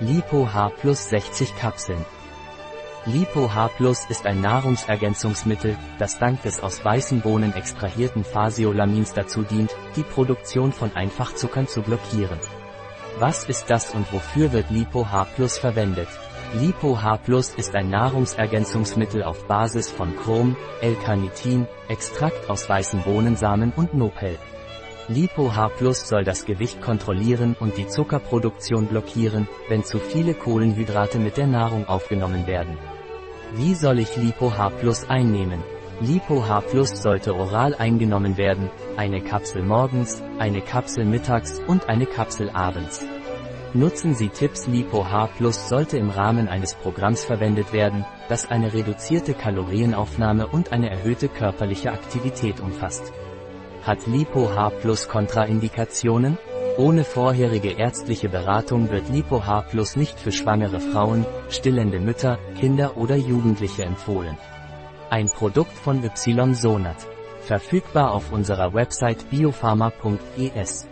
Lipo H Plus 60 Kapseln. Lipo H Plus ist ein Nahrungsergänzungsmittel, das dank des aus weißen Bohnen extrahierten Phaseolamins dazu dient, die Produktion von Einfachzuckern zu blockieren. Was ist das und wofür wird Lipo H Plus verwendet? Lipo H Plus ist ein Nahrungsergänzungsmittel auf Basis von Chrom, L-Carnitin, Extrakt aus weißen Bohnensamen und Nopel. Lipo H Plus soll das Gewicht kontrollieren und die Zuckerproduktion blockieren, wenn zu viele Kohlenhydrate mit der Nahrung aufgenommen werden. Wie soll ich Lipo H Plus einnehmen? Lipo H Plus sollte oral eingenommen werden, eine Kapsel morgens, eine Kapsel mittags und eine Kapsel abends. Nutzen Sie Tipps Lipo H Plus sollte im Rahmen eines Programms verwendet werden, das eine reduzierte Kalorienaufnahme und eine erhöhte körperliche Aktivität umfasst. Hat Lipo H Plus Kontraindikationen? Ohne vorherige ärztliche Beratung wird Lipo H Plus nicht für schwangere Frauen, stillende Mütter, Kinder oder Jugendliche empfohlen. Ein Produkt von Ysonat. Verfügbar auf unserer Website biopharma.es.